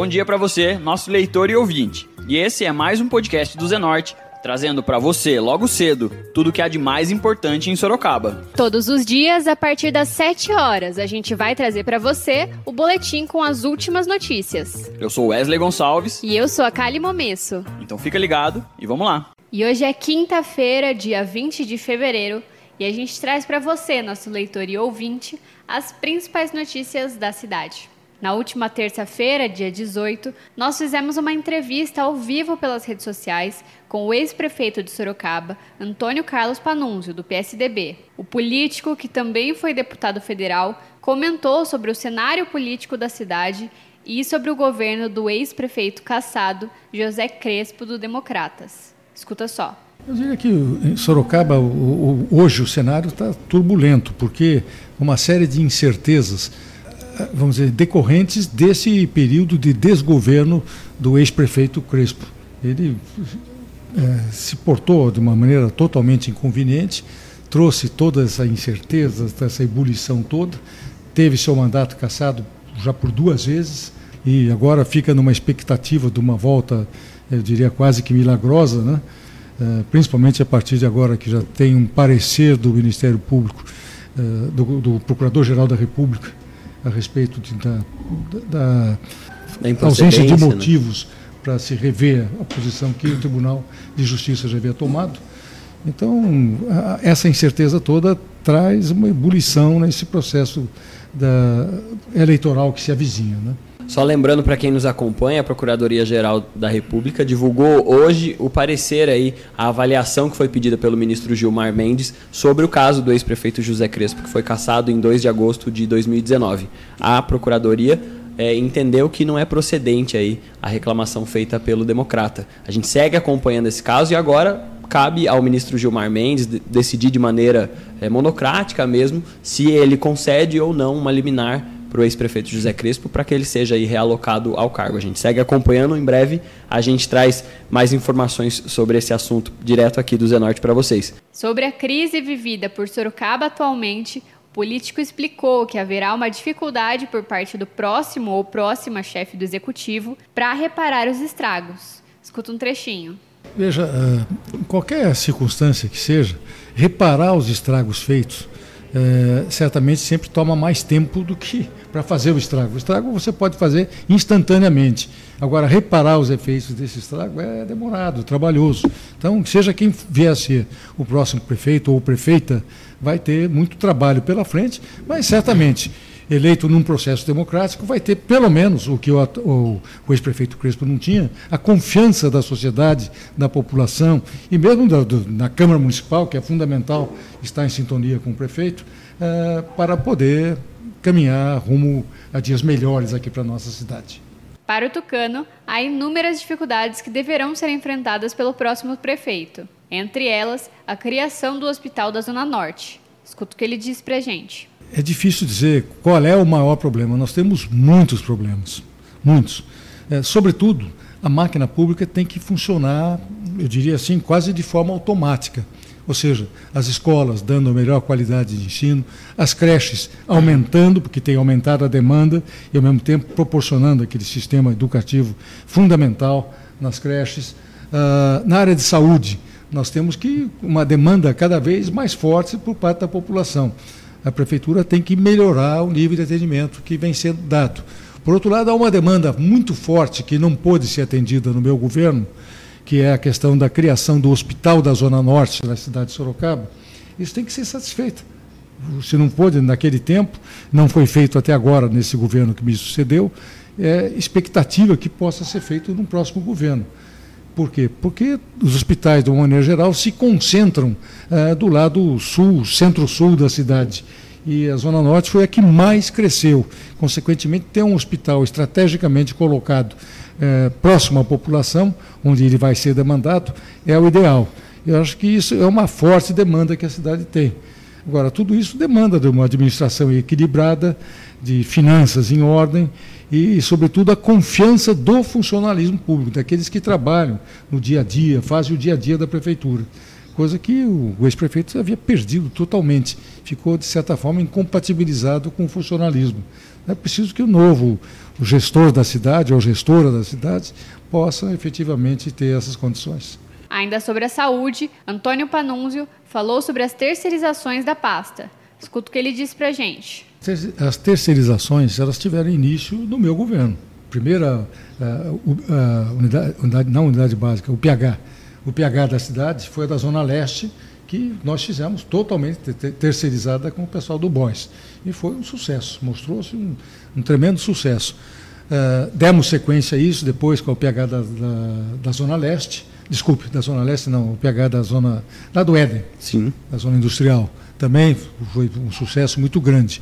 Bom dia para você, nosso leitor e ouvinte. E esse é mais um podcast do Zenorte, trazendo para você, logo cedo, tudo o que há de mais importante em Sorocaba. Todos os dias, a partir das 7 horas, a gente vai trazer para você o boletim com as últimas notícias. Eu sou Wesley Gonçalves. E eu sou a Kali Momesso. Então fica ligado e vamos lá. E hoje é quinta-feira, dia 20 de fevereiro, e a gente traz para você, nosso leitor e ouvinte, as principais notícias da cidade. Na última terça-feira, dia 18, nós fizemos uma entrevista ao vivo pelas redes sociais com o ex-prefeito de Sorocaba, Antônio Carlos Panunzio, do PSDB. O político, que também foi deputado federal, comentou sobre o cenário político da cidade e sobre o governo do ex-prefeito caçado José Crespo, do Democratas. Escuta só. Eu diria que em Sorocaba, hoje, o cenário está turbulento, porque uma série de incertezas vamos dizer, decorrentes desse período de desgoverno do ex-prefeito Crespo. Ele é, se portou de uma maneira totalmente inconveniente, trouxe toda essa incerteza, essa ebulição toda, teve seu mandato cassado já por duas vezes e agora fica numa expectativa de uma volta, eu diria quase que milagrosa, né? É, principalmente a partir de agora que já tem um parecer do Ministério Público, é, do, do Procurador-Geral da República, a respeito de, da, da, da ausência de né? motivos né? para se rever a posição que o Tribunal de Justiça já havia tomado. Então, a, essa incerteza toda traz uma ebulição nesse processo da, eleitoral que se avizinha. Né? Só lembrando para quem nos acompanha, a Procuradoria-Geral da República divulgou hoje o parecer aí, a avaliação que foi pedida pelo ministro Gilmar Mendes sobre o caso do ex-prefeito José Crespo, que foi cassado em 2 de agosto de 2019. A Procuradoria é, entendeu que não é procedente aí a reclamação feita pelo democrata. A gente segue acompanhando esse caso e agora cabe ao ministro Gilmar Mendes decidir de maneira é, monocrática mesmo se ele concede ou não uma liminar para o ex-prefeito José Crespo para que ele seja aí realocado ao cargo. A gente segue acompanhando, em breve a gente traz mais informações sobre esse assunto direto aqui do Zenorte para vocês. Sobre a crise vivida por Sorocaba atualmente, o político explicou que haverá uma dificuldade por parte do próximo ou próxima chefe do executivo para reparar os estragos. Escuta um trechinho. Veja, eh, em qualquer circunstância que seja, reparar os estragos feitos é, certamente sempre toma mais tempo do que para fazer o estrago. O estrago você pode fazer instantaneamente. Agora, reparar os efeitos desse estrago é demorado, trabalhoso. Então, seja quem vier a ser o próximo prefeito ou prefeita, vai ter muito trabalho pela frente, mas certamente eleito num processo democrático, vai ter pelo menos o que o, o, o ex-prefeito Crespo não tinha, a confiança da sociedade, da população e mesmo da, do, na Câmara Municipal, que é fundamental estar em sintonia com o prefeito, uh, para poder caminhar rumo a dias melhores aqui para a nossa cidade. Para o Tucano, há inúmeras dificuldades que deverão ser enfrentadas pelo próximo prefeito. Entre elas, a criação do Hospital da Zona Norte. Escuta o que ele diz para a gente é difícil dizer qual é o maior problema. Nós temos muitos problemas, muitos. É, sobretudo, a máquina pública tem que funcionar, eu diria assim, quase de forma automática. Ou seja, as escolas dando a melhor qualidade de ensino, as creches aumentando, porque tem aumentado a demanda, e ao mesmo tempo proporcionando aquele sistema educativo fundamental nas creches. Uh, na área de saúde, nós temos que uma demanda cada vez mais forte por parte da população a prefeitura tem que melhorar o nível de atendimento que vem sendo dado. Por outro lado, há uma demanda muito forte que não pôde ser atendida no meu governo, que é a questão da criação do Hospital da Zona Norte da cidade de Sorocaba. Isso tem que ser satisfeito. Se não pôde naquele tempo, não foi feito até agora nesse governo que me sucedeu, é expectativa que possa ser feito no próximo governo. Por quê? Porque os hospitais, de uma maneira geral, se concentram ah, do lado sul, centro-sul da cidade. E a Zona Norte foi a que mais cresceu. Consequentemente, ter um hospital estrategicamente colocado eh, próximo à população, onde ele vai ser demandado, é o ideal. Eu acho que isso é uma forte demanda que a cidade tem. Agora, tudo isso demanda de uma administração equilibrada, de finanças em ordem e, sobretudo, a confiança do funcionalismo público, daqueles que trabalham no dia a dia, fazem o dia a dia da prefeitura. coisa que o, ex-prefeito havia perdido totalmente, ficou, de certa forma, incompatibilizado com o funcionalismo. É preciso que o novo o gestor da cidade ou gestora da cidade possa efetivamente ter essas condições. Ainda sobre a saúde, Antônio Panunzio falou sobre as terceirizações da pasta. Escuta o que ele disse para a gente. As terceirizações elas tiveram início no meu governo. Primeira uh, uh, unidade, unidade, não unidade básica, o PH. O PH da cidade foi a da Zona Leste, que nós fizemos totalmente terceirizada com o pessoal do BOIS. E foi um sucesso, mostrou-se um, um, tremendo sucesso. Uh, demos sequência a isso depois com o PH da, da, da, Zona Leste, desculpe, da Zona Leste não, o PH da Zona, lá do Éden, Sim. da Zona Industrial. Também foi um sucesso muito grande.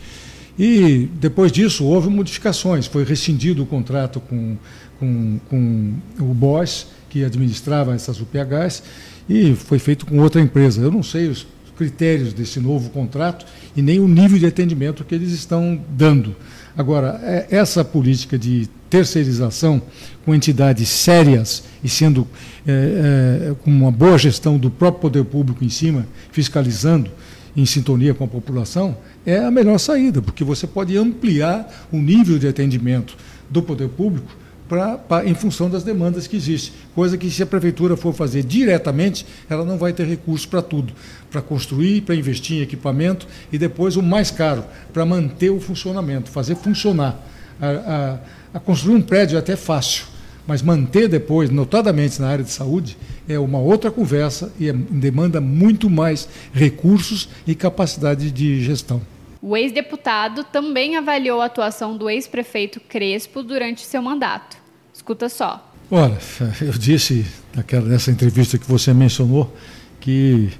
E depois disso houve modificações, foi rescindido o contrato com, com, com o BOS, que administrava essas UPHs, e foi feito com outra empresa. Eu não sei os critérios desse novo contrato e nem o nível de atendimento que eles estão dando. Agora, é, essa política de terceirização com entidades sérias e sendo é, é, com uma boa gestão do próprio poder público em cima, fiscalizando em sintonia com a população, é a melhor saída, porque você pode ampliar o nível de atendimento do poder público pra, pra, em função das demandas que existem. Coisa que, se a prefeitura for fazer diretamente, ela não vai ter recursos para tudo para construir, para investir em equipamento e depois o mais caro, para manter o funcionamento, fazer funcionar. A, a, a construir um prédio é até fácil, mas manter depois, notadamente na área de saúde, é uma outra conversa e é, demanda muito mais recursos e capacidade de gestão. O ex-deputado também avaliou a atuação do ex-prefeito Crespo durante seu mandato. Escuta só. Olha, eu disse naquela, nessa entrevista que você mencionou que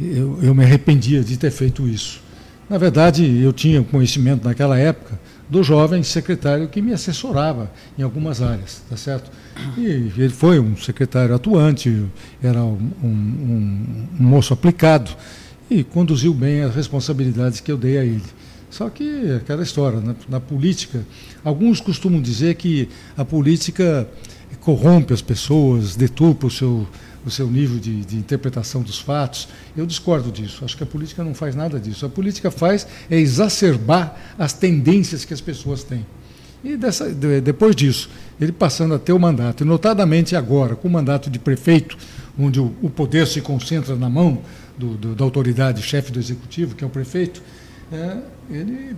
eu, eu me arrependia de ter feito isso. Na verdade, eu tinha conhecimento naquela época do jovem secretário que me assessorava em algumas áreas, tá certo? E ele foi um secretário atuante, era um, um, um moço aplicado e conduziu bem as responsabilidades que eu dei a ele. Só que aquela história, na, na política, alguns costumam dizer que a política corrompe as pessoas, deturpa o seu, o seu nível de, de, interpretação dos fatos. Eu discordo disso. Acho que a política não faz nada disso. A política faz é exacerbar as tendências que as pessoas têm. E dessa, depois disso, ele passando a ter o mandato, e notadamente agora, com o mandato de prefeito, onde o, o poder se concentra na mão do, do, da autoridade chefe do executivo, que é o prefeito, é, ele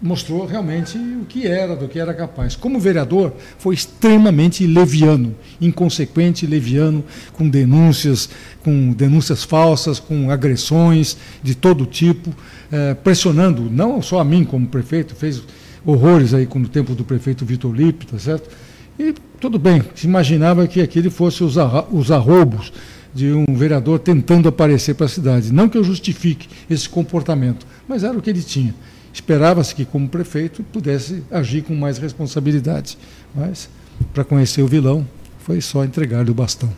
mostrou realmente o que era, do que era capaz. Como vereador, foi extremamente leviano, inconsequente, leviano, com denúncias, com denúncias falsas, com agressões de todo tipo, é, pressionando não só a mim como prefeito, fez horrores aí no tempo do prefeito Vitor Lippe, tá certo? E tudo bem, se imaginava que aquele fosse os, os arroubos de um vereador tentando aparecer para a cidade. Não que eu justifique esse comportamento, mas era o que ele tinha. Esperava-se que, como prefeito, pudesse agir com mais responsabilidade. Mas, para conhecer o vilão, foi só entregar-lhe o bastão.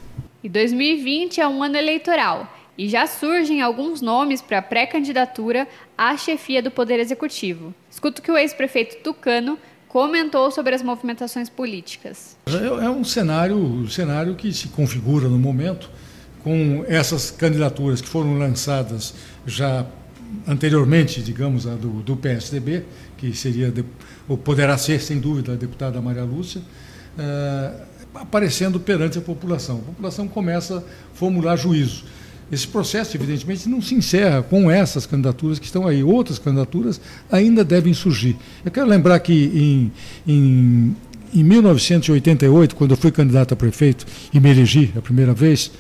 E 2020 é um ano eleitoral e já surgem alguns nomes para pré-candidatura à chefia do Poder Executivo. Escuta o que o ex-prefeito Tucano comentou sobre as movimentações políticas. É, é um cenário, um cenário que se configura no momento com essas candidaturas que foram lançadas já anteriormente, digamos, a do, do PSDB, que seria ou poderá ser, sem dúvida, a deputada Maria Lúcia, uh, aparecendo perante a população. A população começa a formular juízo. Esse processo, evidentemente, não se encerra com essas candidaturas que estão aí. Outras candidaturas ainda devem surgir. Eu quero lembrar que em, em, em 1988, quando eu fui candidato a prefeito e me elegi a primeira vez,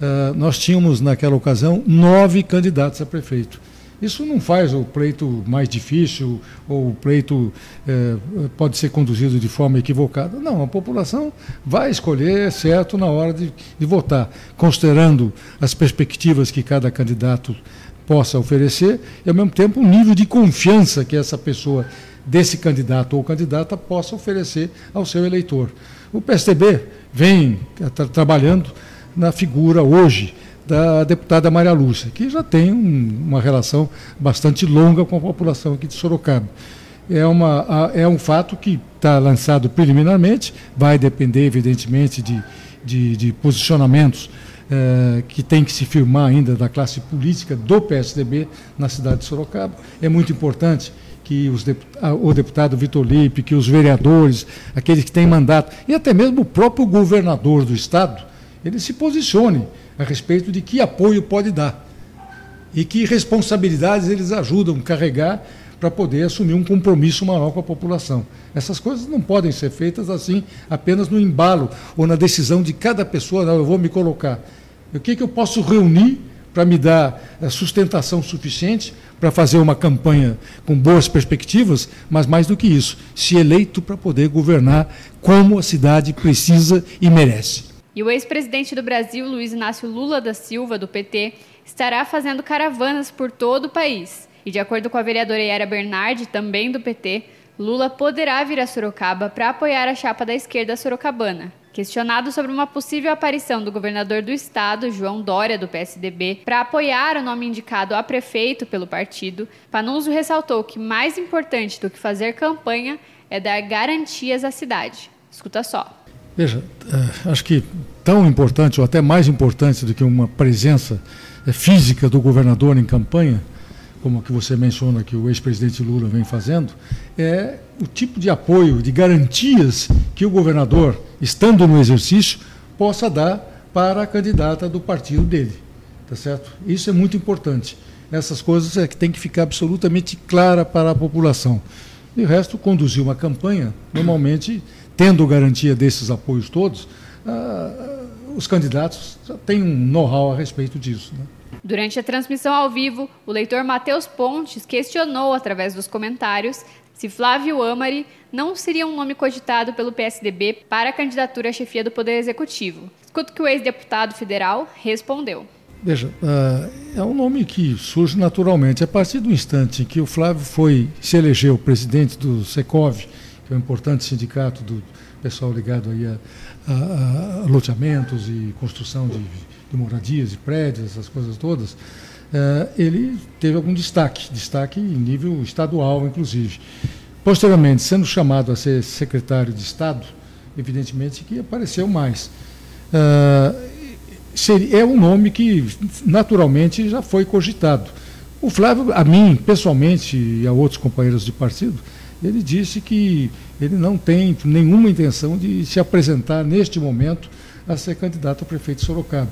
uh, nós tínhamos, naquela ocasião, nove candidatos a prefeito. Isso não faz o pleito mais difícil ou o pleito eh, pode ser conduzido de forma equivocada. Não, a população vai escolher certo na hora de, de votar, considerando as perspectivas que cada candidato possa oferecer e, ao mesmo tempo, o nível de confiança que essa pessoa, desse candidato ou candidata, possa oferecer ao seu eleitor. O PSDB vem tra trabalhando na figura hoje da deputada Maria Lúcia, que já tem um, uma relação bastante longa com a população aqui de Sorocaba. É, uma, é um fato que está lançado preliminarmente, vai depender, evidentemente, de, de, de posicionamentos eh, que tem que se firmar ainda da classe política do PSDB na cidade de Sorocaba. É muito importante que deputado, o deputado Vitor Lipe, que os vereadores, aqueles que têm mandato, e até mesmo o próprio governador do Estado, ele se posicione a respeito de que apoio pode dar e que responsabilidades eles ajudam a carregar para poder assumir um compromisso maior com a população. Essas coisas não podem ser feitas assim, apenas no embalo ou na decisão de cada pessoa, não, eu vou me colocar. O que, que eu posso reunir para me dar eh, sustentação suficiente para fazer uma campanha com boas perspectivas, mas mais do que isso, se eleito para poder governar como a cidade precisa e merece. E o ex-presidente do Brasil, Luiz Inácio Lula da Silva, do PT, estará fazendo caravanas por todo o país. E de acordo com a vereadora Yara Bernardi, também do PT, Lula poderá vir a Sorocaba para apoiar a chapa da esquerda sorocabana. Questionado sobre uma possível aparição do governador do estado, João Dória, do PSDB, para apoiar o nome indicado a prefeito pelo partido, Panunzio ressaltou que mais importante do que fazer campanha é dar garantias à cidade. Escuta só. Veja, eh, acho que tão importante, ou até mais importante do que uma presença eh, física do governador em campanha, como a que você menciona que o ex-presidente Lula vem fazendo, é o tipo de apoio, de garantias que o governador, estando no exercício, possa dar para a candidata do partido dele. Tá certo? Isso é muito importante. Essas coisas é que tem que ficar absolutamente clara para a população. E o resto, conduzir uma campanha, normalmente tendo garantia desses apoios todos, ah, os candidatos têm um know-how a respeito disso. Né? Durante a transmissão ao vivo, o leitor Matheus Pontes questionou, através dos comentários, se Flávio Amari não seria um nome cogitado pelo PSDB para a candidatura à chefia do Poder Executivo. Escuta que o ex-deputado federal respondeu. Veja, uh, é um nome que surge naturalmente. A partir do instante em que o Flávio foi se elegeu presidente do Secov, um importante sindicato do pessoal ligado aí a, a, a loteamentos e construção de, de, moradias e prédios, essas coisas todas, uh, ele teve algum destaque, destaque em nível estadual, inclusive. Posteriormente, sendo chamado a ser secretário de Estado, evidentemente que apareceu mais. Seria, é um nome que naturalmente já foi cogitado. O Flávio, a mim, pessoalmente, e a outros companheiros de partido, ele disse que ele não tem nenhuma intenção de se apresentar neste momento a ser candidato a prefeito de Sorocaba,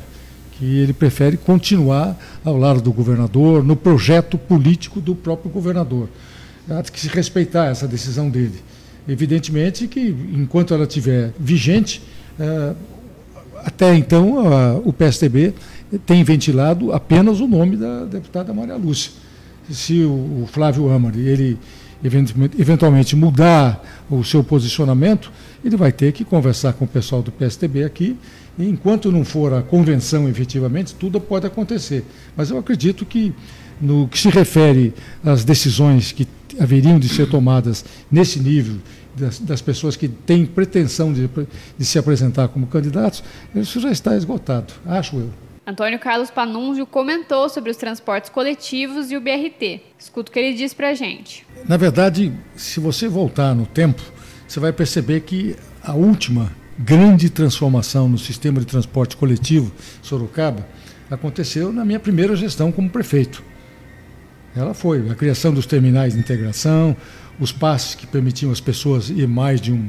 que ele prefere continuar ao lado do governador, no projeto político do próprio governador. Há que se respeitar essa decisão dele. Evidentemente que, enquanto ela estiver vigente, eh, até então o PSDB tem ventilado apenas o nome da deputada Maria Lúcia. Se o, Flávio Amari, ele eventualmente mudar o seu posicionamento, ele vai ter que conversar com o pessoal do PSDB aqui. E enquanto não for a convenção efetivamente, tudo pode acontecer. Mas eu acredito que, no que se refere às decisões que haveriam de ser tomadas nesse nível, das, das pessoas que têm pretensão de, de se apresentar como candidatos, isso já está esgotado, acho eu. Antônio Carlos Panunzio comentou sobre os transportes coletivos e o BRT. Escuta o que ele diz para a gente. Na verdade, se você voltar no tempo, você vai perceber que a última grande transformação no sistema de transporte coletivo Sorocaba aconteceu na minha primeira gestão como prefeito. Ela foi a criação dos terminais de integração, os passes que permitiam as pessoas ir mais de um,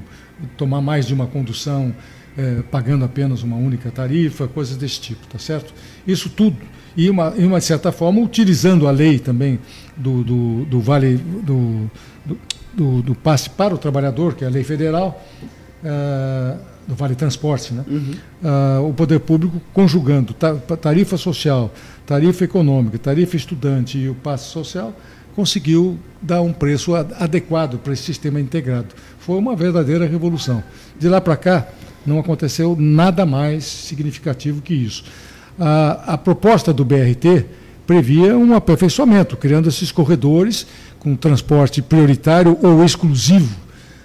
tomar mais de uma condução é, pagando apenas uma única tarifa, coisas desse tipo, tá certo? Isso tudo, e uma, e uma certa forma utilizando a lei também do, do, do vale do, do, do, passe para o trabalhador, que é a lei federal, uh, do vale transporte, né? Uhum. Uh, o poder público conjugando tarifa social, tarifa econômica, tarifa estudante e o passe social, conseguiu dar um preço adequado para esse sistema integrado. Foi uma verdadeira revolução. De lá para cá, não aconteceu nada mais significativo que isso. A, a proposta do BRT previa um aperfeiçoamento, criando esses corredores com transporte prioritário ou exclusivo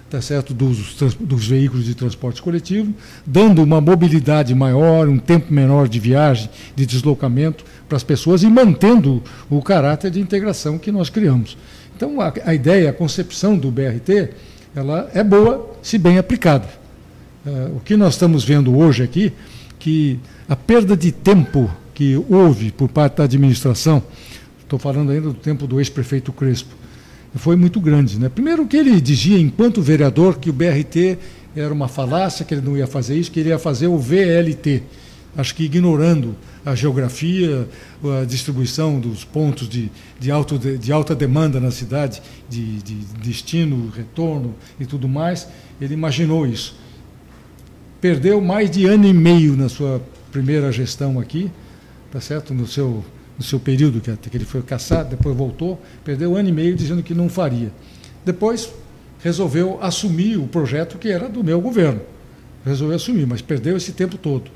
tá certo, dos, dos, veículos de transporte coletivo, dando uma mobilidade maior, um tempo menor de viagem, de deslocamento para as pessoas e mantendo o caráter de integração que nós criamos. Então, a, a ideia, a concepção do BRT, ela é boa se bem aplicada. Uh, o que nós estamos vendo hoje aqui que a perda de tempo que houve por parte da administração, estou falando ainda do tempo do ex-prefeito Crespo, foi muito grande. Né? Primeiro que ele dizia, enquanto vereador, que o BRT era uma falácia, que ele não ia fazer isso, que ele ia fazer o VLT. Acho que ignorando a geografia, a distribuição dos pontos de, de, alto, de alta demanda na cidade, de, de destino, retorno e tudo mais, ele imaginou isso. Perdeu mais de ano e meio na sua primeira gestão aqui, tá certo? No seu, no seu período que, ele foi caçado, depois voltou, perdeu um ano e meio dizendo que não faria. Depois resolveu assumir o projeto que era do meu governo. Resolveu assumir, mas perdeu esse tempo todo.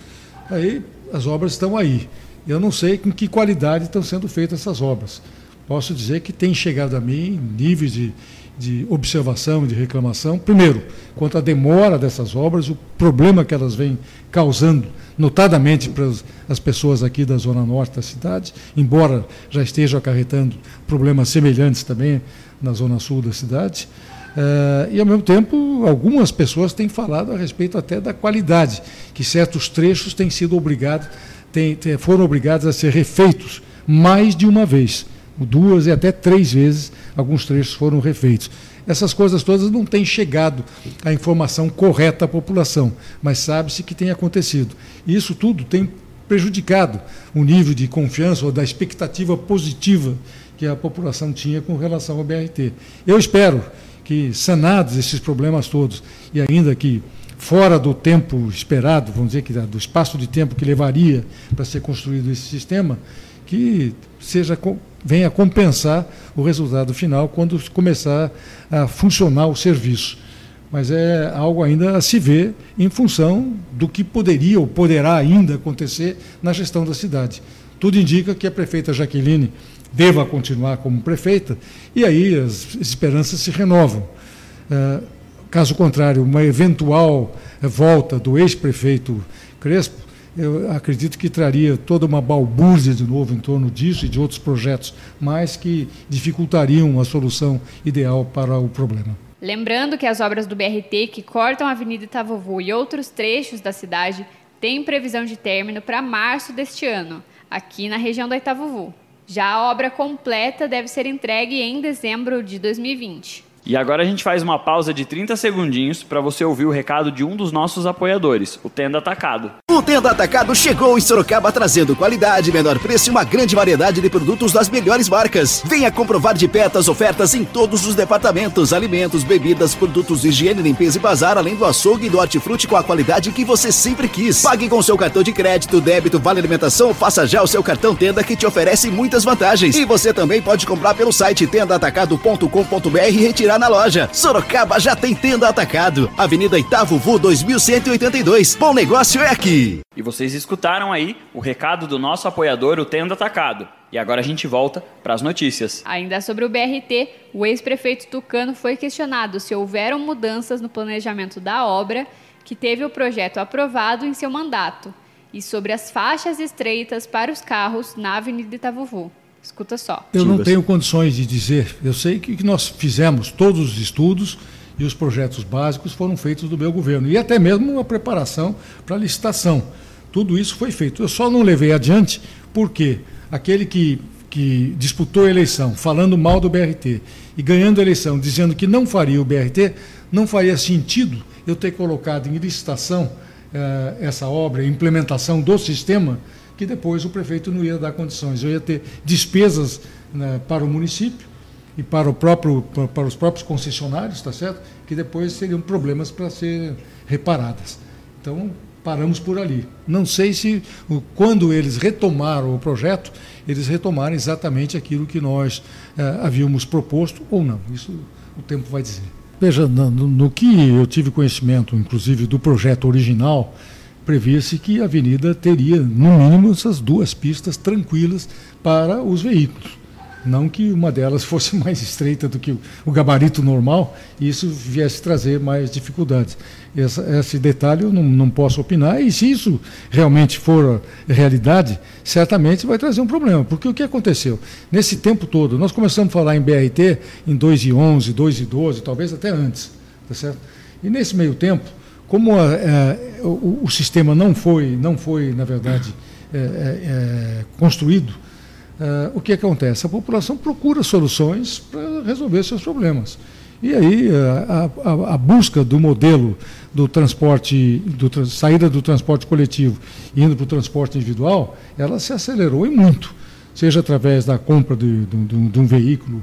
Aí as obras estão aí. Eu não sei com que qualidade estão sendo feitas essas obras. Posso dizer que tem chegado a mim níveis de, de observação de reclamação. Primeiro, quanto à demora dessas obras, o problema que elas vêm causando, notadamente para as pessoas aqui da zona norte da cidade, embora já estejam acarretando problemas semelhantes também na zona sul da cidade. Uh, e, ao mesmo tempo, algumas pessoas têm falado a respeito até da qualidade, que certos trechos têm sido obrigados, têm, foram obrigados a ser refeitos mais de uma vez. Duas e até três vezes alguns trechos foram refeitos. Essas coisas todas não têm chegado a informação correta à população, mas sabe-se que tem acontecido. E isso tudo tem prejudicado o nível de confiança ou da expectativa positiva que a população tinha com relação ao BRT. Eu espero que sanados esses problemas todos e ainda que fora do tempo esperado, vamos dizer que do espaço de tempo que levaria para ser construído esse sistema, que seja venha compensar o resultado final quando começar a funcionar o serviço. Mas é algo ainda a se ver em função do que poderia ou poderá ainda acontecer na gestão da cidade. Tudo indica que a prefeita Jaqueline deva continuar como prefeita, e aí as esperanças se renovam. É, caso contrário, uma eventual volta do ex-prefeito Crespo, eu acredito que traria toda uma balbúrdia de novo em torno disso e de outros projetos, mas que dificultariam a solução ideal para o problema. Lembrando que as obras do BRT que cortam a Avenida Itavuvu e outros trechos da cidade têm previsão de término para março deste ano, aqui na região da Itavuvu. Já a obra completa deve ser entregue em dezembro de 2020. E agora a gente faz uma pausa de 30 segundinhos para você ouvir o recado de um dos nossos apoiadores, o Tenda Atacado. O Tenda Atacado chegou em Sorocaba trazendo qualidade, menor preço e uma grande variedade de produtos das melhores marcas. Venha comprovar de perto as ofertas em todos os departamentos: alimentos, bebidas, produtos de higiene, limpeza e bazar, além do açougue e do hortifruti com a qualidade que você sempre quis. Pague com seu cartão de crédito, débito, vale alimentação faça já o seu cartão Tenda que te oferece muitas vantagens. E você também pode comprar pelo site tendaatacado.com.br e retirar na loja. Sorocaba já tem tenda atacado. Avenida Itavuvu 2182. Bom negócio é aqui. E vocês escutaram aí o recado do nosso apoiador, o Tenda Atacado. E agora a gente volta para as notícias. Ainda sobre o BRT, o ex-prefeito Tucano foi questionado se houveram mudanças no planejamento da obra que teve o projeto aprovado em seu mandato e sobre as faixas estreitas para os carros na Avenida Itavuvu. Escuta só. Eu não tenho condições de dizer. Eu sei que nós fizemos todos os estudos e os projetos básicos foram feitos do meu governo. E até mesmo a preparação para a licitação. Tudo isso foi feito. Eu só não levei adiante porque aquele que, que disputou a eleição falando mal do BRT e ganhando a eleição dizendo que não faria o BRT, não faria sentido eu ter colocado em licitação eh, essa obra, implementação do sistema que depois o prefeito não ia dar condições. Eu ia ter despesas né, para o município e para, o próprio, para, os próprios concessionários, está certo? Que depois seriam problemas para ser reparadas. Então, paramos por ali. Não sei se quando eles retomaram o projeto, eles retomaram exatamente aquilo que nós eh, havíamos proposto ou não. Isso o tempo vai dizer. Veja, no, no que eu tive conhecimento, inclusive, do projeto original, previa-se que a avenida teria, no mínimo, essas duas pistas tranquilas para os veículos. Não que uma delas fosse mais estreita do que o gabarito normal e isso viesse trazer mais dificuldades. Essa, esse detalhe eu não, não posso opinar, e se isso realmente for realidade, certamente vai trazer um problema. Porque o que aconteceu? Nesse tempo todo, nós começamos a falar em BRT em 2011, 2012, talvez até antes. Tá certo? E nesse meio tempo, como a, a, o, o, sistema não foi, não foi na verdade, é, é, construído, o que acontece? A população procura soluções para resolver seus problemas. E aí a, a, a, busca do modelo do transporte, do, saída do transporte coletivo indo para o transporte individual, ela se acelerou e muito, seja através da compra de, de, de, de um veículo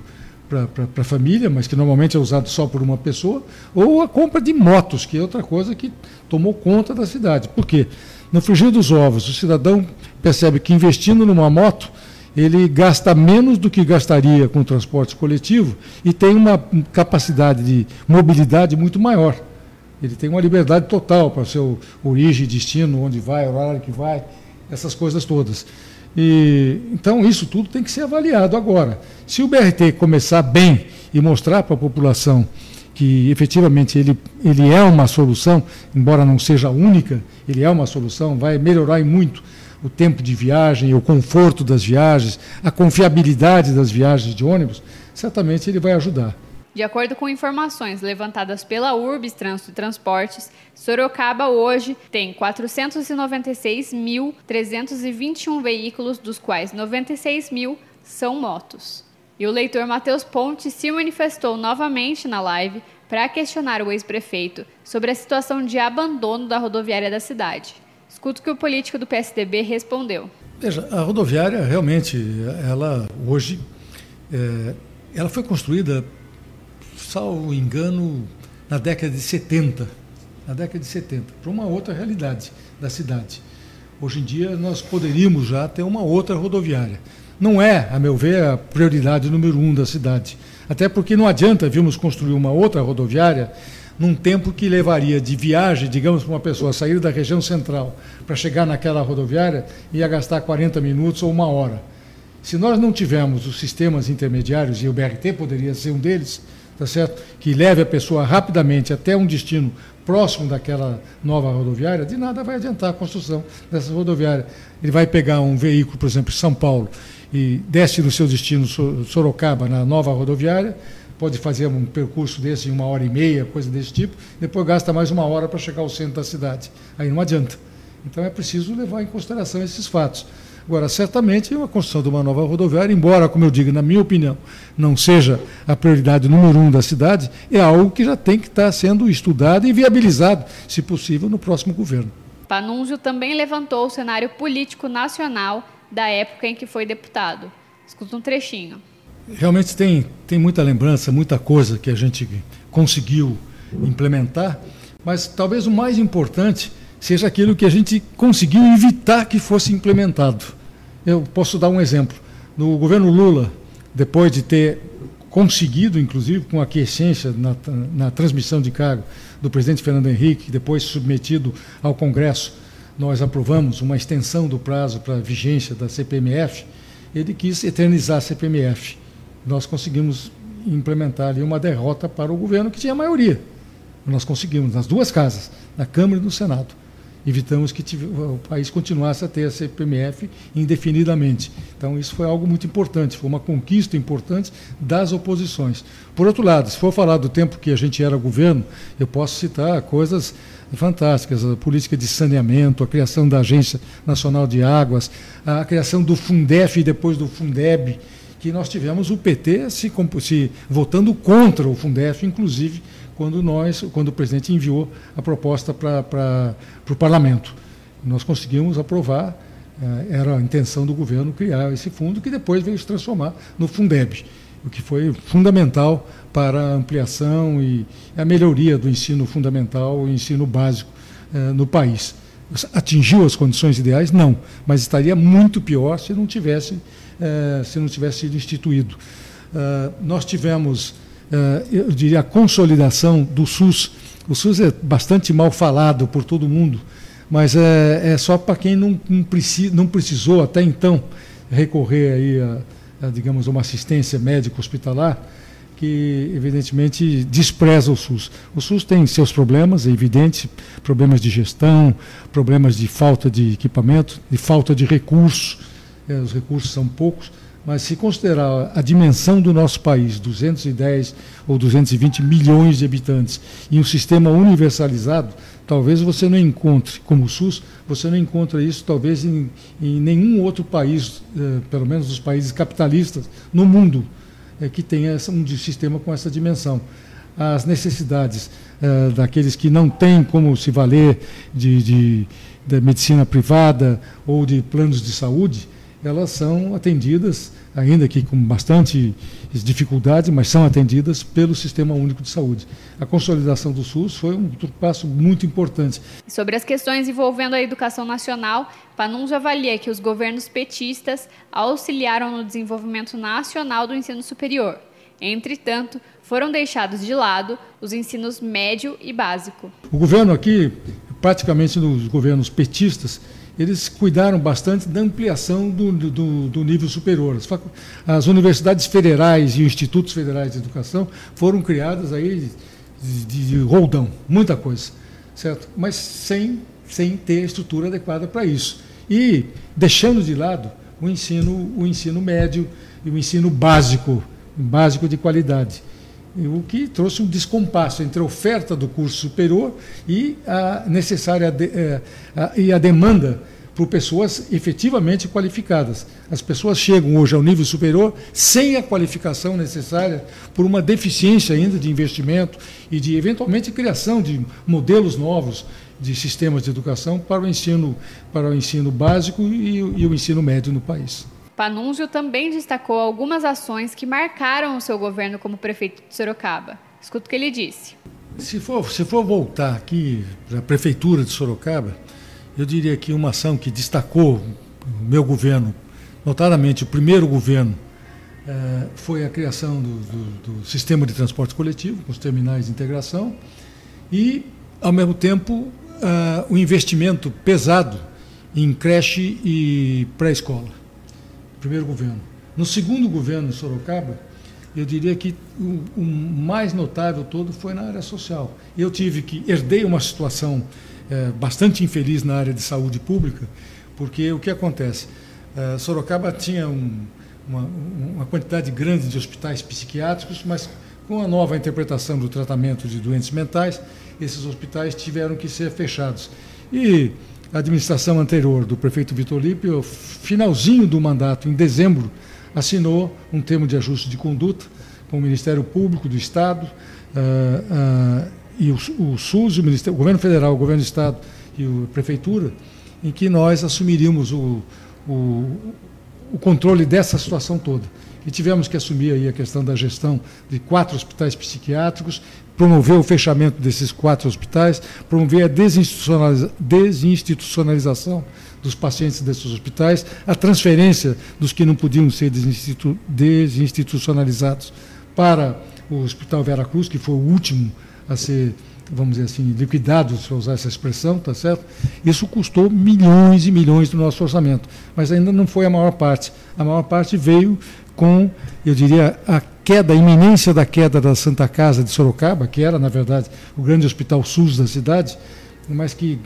para a família, mas que normalmente é usado só por uma pessoa, ou a compra de motos, que é outra coisa que tomou conta da cidade. Por quê? No frigir dos ovos, o cidadão percebe que investindo numa moto, ele gasta menos do que gastaria com o transporte coletivo e tem uma capacidade de mobilidade muito maior. Ele tem uma liberdade total para seu origem, destino, onde vai, horário que vai, essas coisas todas. E, então, isso tudo tem que ser avaliado agora. Se o BRT começar bem e mostrar para a população que efetivamente ele, ele é uma solução, embora não seja única, ele é uma solução, vai melhorar muito o tempo de viagem, o conforto das viagens, a confiabilidade das viagens de ônibus, certamente ele vai ajudar. De acordo com informações levantadas pela Urbis Trânsito e Transportes, Sorocaba hoje tem 496.321 veículos, dos quais 96 mil são motos. E o leitor Matheus Ponte se manifestou novamente na live para questionar o ex-prefeito sobre a situação de abandono da rodoviária da cidade. Escuta o que o político do PSDB respondeu. Veja, a rodoviária realmente, ela hoje, é, ela foi construída, salvo engano, na década de 70, na década de 70, para uma outra realidade da cidade. Hoje em dia nós poderíamos já ter uma outra rodoviária. Não é, a meu ver, a prioridade número um da cidade. Até porque não adianta virmos construir uma outra rodoviária num tempo que levaria de viagem, digamos, para uma pessoa sair da região central para chegar naquela rodoviária, ia gastar 40 minutos ou uma hora. Se nós não tivermos os sistemas intermediários, e o BRT poderia ser um deles, tá certo? que leve a pessoa rapidamente até um destino próximo daquela nova rodoviária, de nada vai adiantar a construção dessa rodoviária. Ele vai pegar um veículo, por exemplo, em São Paulo, e desce no seu destino Sorocaba, na nova rodoviária, pode fazer um percurso desse em uma hora e meia, coisa desse tipo, depois gasta mais uma hora para chegar ao centro da cidade. Aí não adianta. Então é preciso levar em consideração esses fatos. Agora, certamente, a construção de uma nova rodoviária, embora, como eu digo, na minha opinião, não seja a prioridade número um da cidade, é algo que já tem que estar sendo estudado e viabilizado, se possível, no próximo governo. Panunzio também levantou o cenário político nacional da época em que foi deputado. Escuta um trechinho realmente tem, tem muita lembrança, muita coisa que a gente conseguiu implementar, mas talvez o mais importante seja aquilo que a gente conseguiu evitar que fosse implementado. Eu posso dar um exemplo. No governo Lula, depois de ter conseguido, inclusive, com a aquiescência na, na transmissão de cargo do presidente Fernando Henrique, depois submetido ao Congresso, nós aprovamos uma extensão do prazo para a vigência da CPMF, ele quis eternizar a CPMF nós conseguimos implementar ali uma derrota para o governo que tinha maioria. Nós conseguimos, nas duas casas, na Câmara e no Senado. Evitamos que o país continuasse a ter a CPMF indefinidamente. Então, isso foi algo muito importante, foi uma conquista importante das oposições. Por outro lado, se for falar do tempo que a gente era governo, eu posso citar coisas fantásticas, a política de saneamento, a criação da Agência Nacional de Águas, a criação do Fundef e depois do Fundeb, que nós tivemos o PT se, se votando contra o Fundef, inclusive quando nós, quando o presidente enviou a proposta para o parlamento. Nós conseguimos aprovar, eh, era a intenção do governo criar esse fundo, que depois veio se transformar no Fundeb, o que foi fundamental para a ampliação e a melhoria do ensino fundamental e ensino básico eh, no país. Atingiu as condições ideais? Não, mas estaria muito pior se não tivesse eh, se não tivesse sido instituído. Uh, nós tivemos, uh, eu diria, a consolidação do SUS. O SUS é bastante mal falado por todo mundo, mas é, é só para quem não, não, preci, não, precisou até então recorrer aí a, a, digamos, uma assistência médica hospitalar, que evidentemente despreza o SUS. O SUS tem seus problemas, é evidente, problemas de gestão, problemas de falta de equipamento, de falta de recursos, é, os recursos são poucos, mas se considerar a dimensão do nosso país, 210 ou 220 milhões de habitantes, e um sistema universalizado, talvez você não encontre, como o SUS, você não encontra isso talvez em, em nenhum outro país, eh, pelo menos os países capitalistas no mundo, eh, que tenha um sistema com essa dimensão. As necessidades eh, daqueles que não têm como se valer de, de, de medicina privada ou de planos de saúde, elas são atendidas, ainda que com bastante dificuldade, mas são atendidas pelo Sistema Único de Saúde. A consolidação do SUS foi um passo muito importante. Sobre as questões envolvendo a educação nacional, Panunzio avalia que os governos petistas auxiliaram no desenvolvimento nacional do ensino superior. Entretanto, foram deixados de lado os ensinos médio e básico. O governo aqui, praticamente nos governos petistas, eles cuidaram bastante da ampliação do, do, do nível superior. As, as, universidades federais e os institutos federais de educação foram criadas aí de, de, de roldão, muita coisa, certo? Mas sem, sem ter estrutura adequada para isso. E deixando de lado o ensino, o ensino médio e o ensino básico, básico de qualidade o que trouxe um descompasso entre a oferta do curso superior e a necessária de, é, a, e a demanda por pessoas efetivamente qualificadas. As pessoas chegam hoje ao nível superior sem a qualificação necessária por uma deficiência ainda de investimento e de eventualmente criação de modelos novos de sistemas de educação para o ensino para o ensino básico e, e o ensino médio no país. Panunzio também destacou algumas ações que marcaram o seu governo como prefeito de Sorocaba. Escuta o que ele disse. Se for, se for voltar aqui para a prefeitura de Sorocaba, eu diria que uma ação que destacou o meu governo, notadamente o primeiro governo, eh, foi a criação do, do, do, sistema de transporte coletivo, com os terminais de integração, e, ao mesmo tempo, eh, o investimento pesado em creche e pré-escola primeiro governo. No segundo governo em Sorocaba, eu diria que o, o, mais notável todo foi na área social. Eu tive que herdei uma situação é, bastante infeliz na área de saúde pública, porque o que acontece? É, Sorocaba tinha um, uma, uma quantidade grande de hospitais psiquiátricos, mas com a nova interpretação do tratamento de doentes mentais, esses hospitais tiveram que ser fechados. E a administração anterior do prefeito Vitor Lipe, finalzinho do mandato, em dezembro, assinou um termo de ajuste de conduta com o Ministério Público do Estado uh, uh, e o, o SUS, o, o Governo Federal, o Governo do Estado e a Prefeitura, em que nós assumiríamos o, o, o controle dessa situação toda. E tivemos que assumir aí a questão da gestão de quatro hospitais psiquiátricos, promover o fechamento desses quatro hospitais, promover a desinstitucionaliza desinstitucionalização dos pacientes desses hospitais, a transferência dos que não podiam ser desinstitu desinstitucionalizados para o Hospital Vera Cruz, que foi o último a ser vamos dizer assim, liquidado, se usar essa expressão, tá certo? Isso custou milhões e milhões do nosso orçamento, mas ainda não foi a maior parte. A maior parte veio com, eu diria, a queda, a iminência da queda da Santa Casa de Sorocaba, que era, na verdade, o grande hospital SUS da cidade, mas que,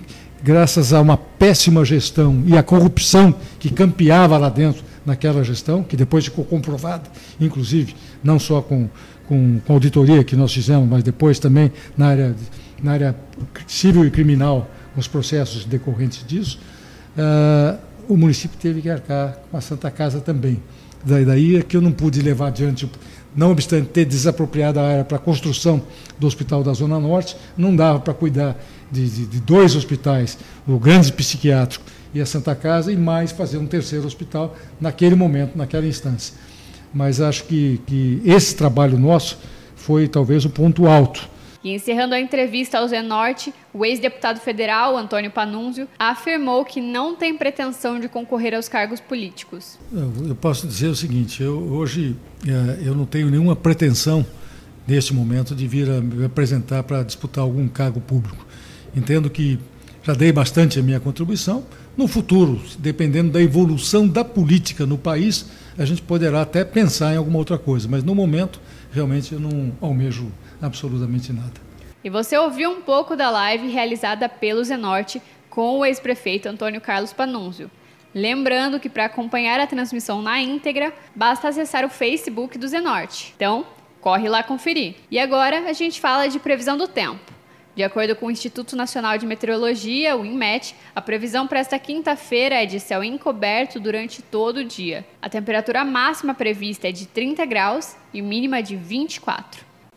graças a uma péssima gestão e a corrupção que campeava lá dentro naquela gestão, que depois ficou comprovada, inclusive, não só com com, com auditoria que nós fizemos, mas depois também na área, na área civil e criminal, os processos decorrentes disso, uh, o município teve que arcar com a Santa Casa também. Daí, daí é que eu não pude levar adiante, não obstante ter desapropriado a área para a construção do Hospital da Zona Norte, não dava para cuidar de, de, de, dois hospitais, o grande psiquiátrico e a Santa Casa, e mais fazer um terceiro hospital naquele momento, naquela instância mas acho que, que esse trabalho nosso foi talvez o ponto alto. E encerrando a entrevista ao Zenorte, o ex-deputado federal Antônio Panunzio afirmou que não tem pretensão de concorrer aos cargos políticos. Eu posso dizer o seguinte: eu, hoje é, eu não tenho nenhuma pretensão neste momento de vir a me apresentar para disputar algum cargo público. Entendo que já dei bastante a minha contribuição. No futuro, dependendo da evolução da política no país, a gente poderá até pensar em alguma outra coisa, mas no momento, realmente, eu não almejo absolutamente nada. E você ouviu um pouco da live realizada pelo Zenorte com o ex-prefeito Antônio Carlos Panunzio. Lembrando que para acompanhar a transmissão na íntegra, basta acessar o Facebook do Zenorte. Então, corre lá conferir. E agora a gente fala de previsão do tempo. De acordo com o Instituto Nacional de Meteorologia, o INMET, a previsão para esta quinta-feira é de céu encoberto durante todo o dia. A temperatura máxima prevista é de 30 graus e mínima de 24.